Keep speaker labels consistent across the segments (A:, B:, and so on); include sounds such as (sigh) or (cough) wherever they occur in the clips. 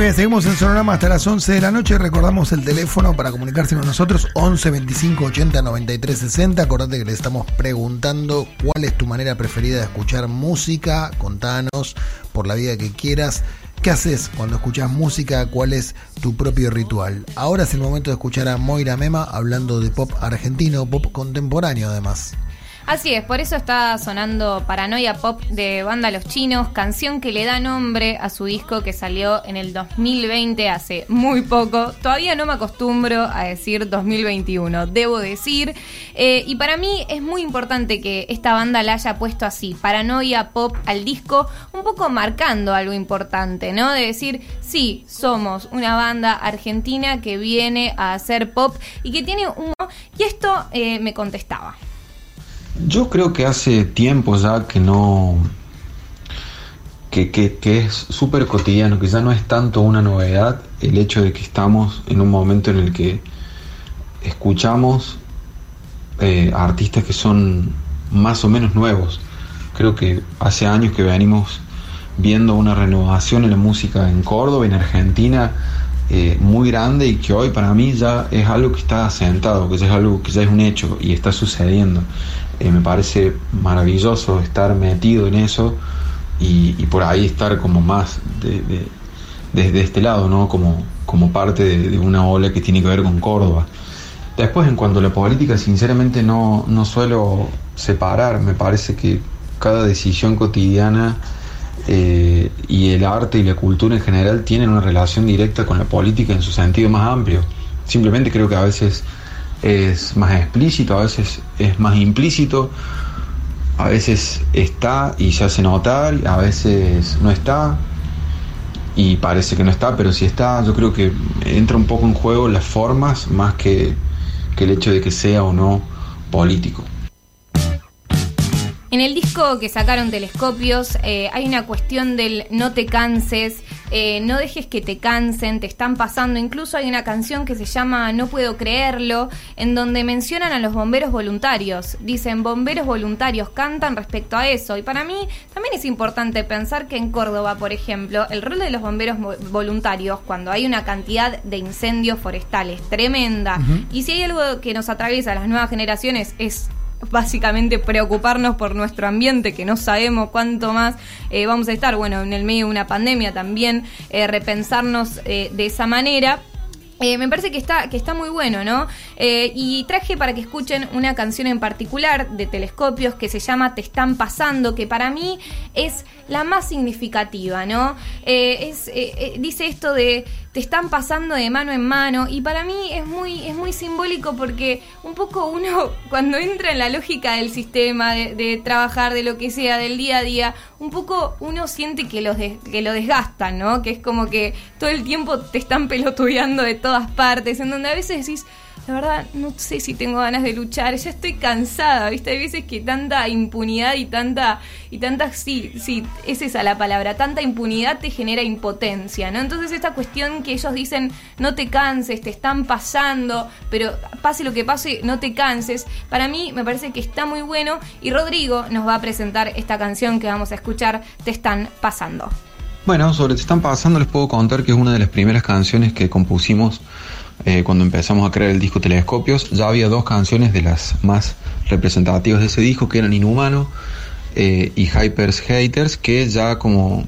A: Bien, seguimos en Sonorama hasta las 11 de la noche. Recordamos el teléfono para comunicarse con nosotros: 11 25 80 93 60. Acordate que le estamos preguntando cuál es tu manera preferida de escuchar música. Contanos por la vida que quieras. ¿Qué haces cuando escuchas música? ¿Cuál es tu propio ritual? Ahora es el momento de escuchar a Moira Mema hablando de pop argentino, pop contemporáneo además.
B: Así es, por eso está sonando Paranoia Pop de Banda Los Chinos, canción que le da nombre a su disco que salió en el 2020, hace muy poco. Todavía no me acostumbro a decir 2021, debo decir. Eh, y para mí es muy importante que esta banda la haya puesto así, Paranoia Pop al disco, un poco marcando algo importante, ¿no? De decir, sí, somos una banda argentina que viene a hacer pop y que tiene un... Y esto eh, me contestaba.
C: Yo creo que hace tiempo ya que no. que, que, es súper cotidiano, que ya no es tanto una novedad el hecho de que estamos en un momento en el que escuchamos eh, artistas que son más o menos nuevos. Creo que hace años que venimos viendo una renovación en la música en Córdoba, en Argentina, eh, muy grande y que hoy para mí ya es algo que está asentado, que es algo que ya es un hecho y está sucediendo. Eh, me parece maravilloso estar metido en eso y, por ahí estar como más desde este lado, ¿no? Como, como parte de, una ola que tiene que ver con Córdoba. Después, en cuanto a la política, sinceramente no, no suelo separar, me parece que cada decisión cotidiana eh, y el arte y la cultura en general tienen una relación directa con la política en su sentido más amplio. Simplemente creo que a veces es más explícito, a veces es más implícito, a veces está y se hace notar, a veces no está y parece que no está, pero si está, yo creo que entra un poco en juego las formas más que, que el hecho de que sea o no político.
B: En el disco que sacaron Telescopios eh, hay una cuestión del no te canses, eh, no dejes que te cansen, te están pasando. Incluso hay una canción que se llama No puedo creerlo, en donde mencionan a los bomberos voluntarios. Dicen bomberos voluntarios, cantan respecto a eso. Y para mí también es importante pensar que en Córdoba, por ejemplo, el rol de los bomberos voluntarios, cuando hay una cantidad de incendios forestales tremenda, y si hay algo que nos atraviesa a las nuevas generaciones es básicamente preocuparnos por nuestro ambiente, que no sabemos cuánto más eh, vamos a estar, bueno, en el medio de una pandemia también, eh, repensarnos eh, de esa manera. me parece que está, que está muy bueno, ¿no? y traje para que escuchen una canción en particular de Telescopios que se llama Te están pasando, que para mí es la más significativa, ¿no? es, dice esto de te están pasando de mano en mano y para mí es muy, es muy simbólico porque un poco uno (laughs) cuando entra en la lógica del sistema, de, trabajar, de lo que sea, del día a día, un poco uno siente que, los que lo desgastan, ¿no? Que es como que todo el tiempo te están (laughs) pelotudeando de todas partes, en donde a veces decís la verdad no sé si tengo ganas de luchar, ya estoy cansada, ¿viste? Hay veces que tanta impunidad y tanta, y tanta, sí, sí, es esa la palabra, tanta impunidad te genera impotencia, ¿no? Entonces esta cuestión que ellos dicen, no te canses, te están pasando, pero pase lo que pase, no te canses, para mí me parece que está muy bueno y Rodrigo nos va a presentar esta canción que vamos a escuchar, Te están pasando.
C: Bueno, sobre Te están pasando les puedo contar que es una de las primeras canciones que compusimos eh, cuando empezamos a crear el disco Telescopios, ya había dos canciones de las más representativas de ese disco, que eran Inhumano eh, y Hypers Haters, que ya como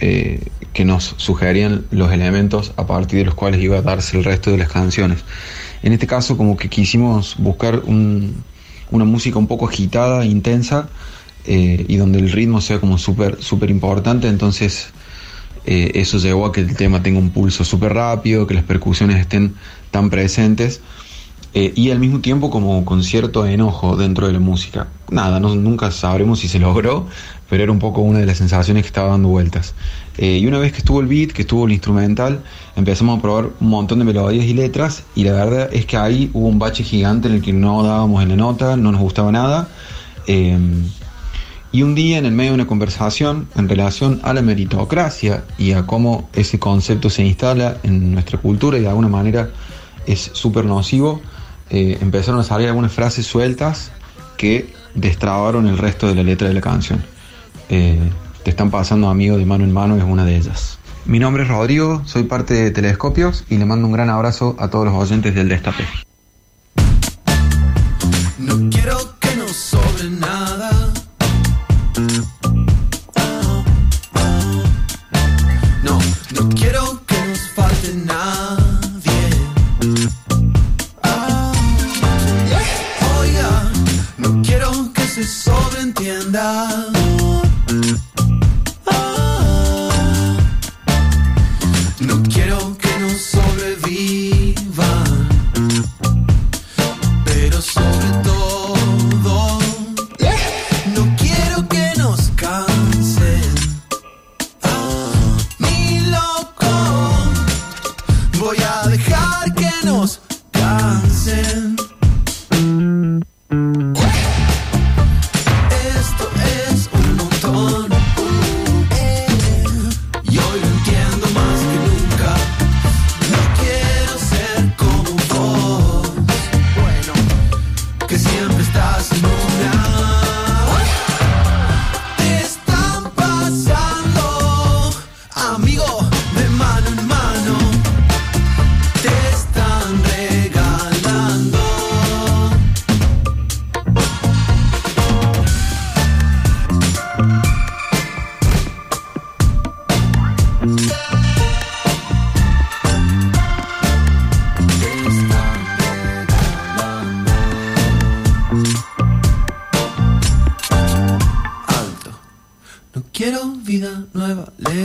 C: eh, que nos sugerían los elementos a partir de los cuales iba a darse el resto de las canciones. En este caso como que quisimos buscar una música un poco agitada, intensa, y donde el ritmo sea como súper súper importante, entonces eh, eso llevó a que el tema tenga un pulso súper rápido, que las percusiones estén tan presentes eh, y al mismo tiempo como con cierto enojo dentro de la música. Nada, nunca sabremos si se logró, pero era un poco una de las sensaciones que estaba dando vueltas. Eh, y una vez que estuvo el beat, que estuvo el instrumental, empezamos a probar un montón de melodías y letras y la verdad es que ahí hubo un bache gigante en el que no dábamos en la nota, no nos gustaba nada. Y un día en el medio de una conversación en relación a la meritocracia y a cómo ese concepto se instala en nuestra cultura y de alguna manera es súper nocivo, eh, empezaron a salir algunas frases sueltas que destrabaron el resto de la letra de la canción. Eh, te están pasando amigo de mano en mano es una de ellas. Mi nombre es Rodrigo, soy parte de Telescopios y le mando un gran abrazo a todos los oyentes del Destape.
D: No quiero que nos sobre nada. andar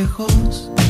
D: lejos.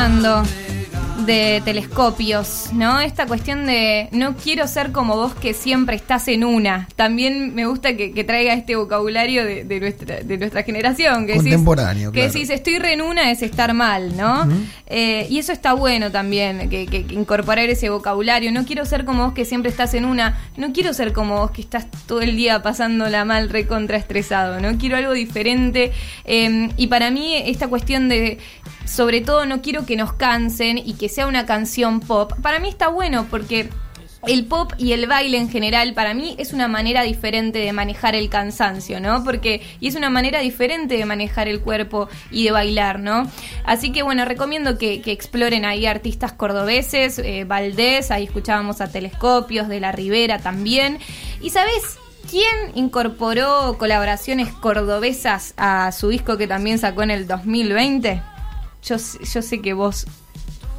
D: Pasando de
B: telescopios, ¿no? Esta cuestión de no quiero ser como vos que siempre estás en una. También me gusta que, que traiga este vocabulario de, de nuestra, de nuestra generación. Que decís-
A: Contemporáneo,
B: Que
A: claro.
B: decís, estoy re en una es estar mal, ¿no? Eh, y eso está bueno también, que, que- que incorporar ese vocabulario. No quiero ser como vos que siempre estás en una. No quiero ser como vos que estás todo el día pasándola mal, recontra estresado, ¿no? Quiero algo diferente. Eh, y para mí esta cuestión de sobre todo no quiero que nos cansen y que sea una canción pop. Para mí está bueno porque el pop y el baile en general para mí es una manera diferente de manejar el cansancio, ¿no? Porque y es una manera diferente de manejar el cuerpo y de bailar, ¿no? Así que bueno, recomiendo que, exploren ahí artistas cordobeses, eh, Valdés, ahí escuchábamos a Telescopios, de la Ribera también. Y sabes ¿Quién incorporó colaboraciones cordobesas a su disco que también sacó en el 2020? Yo, yo sé que vos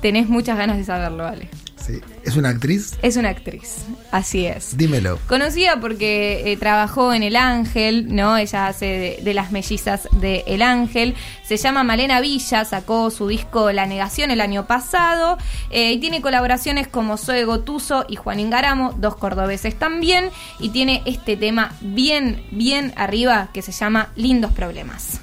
B: tenés muchas ganas de saberlo, vale.
A: Sí. ¿Es una actriz?
B: Es una actriz, así es.
A: Dímelo.
B: Conocida porque eh, trabajó en El Ángel, ¿no? Ella hace de, de las mellizas de El Ángel. Se llama Malena Villa, sacó su disco La Negación el año pasado. eh, y tiene colaboraciones como Zoe Gotuso y Juan Ingaramo, dos cordobeses también. Y tiene este tema bien, bien arriba que se llama Lindos Problemas.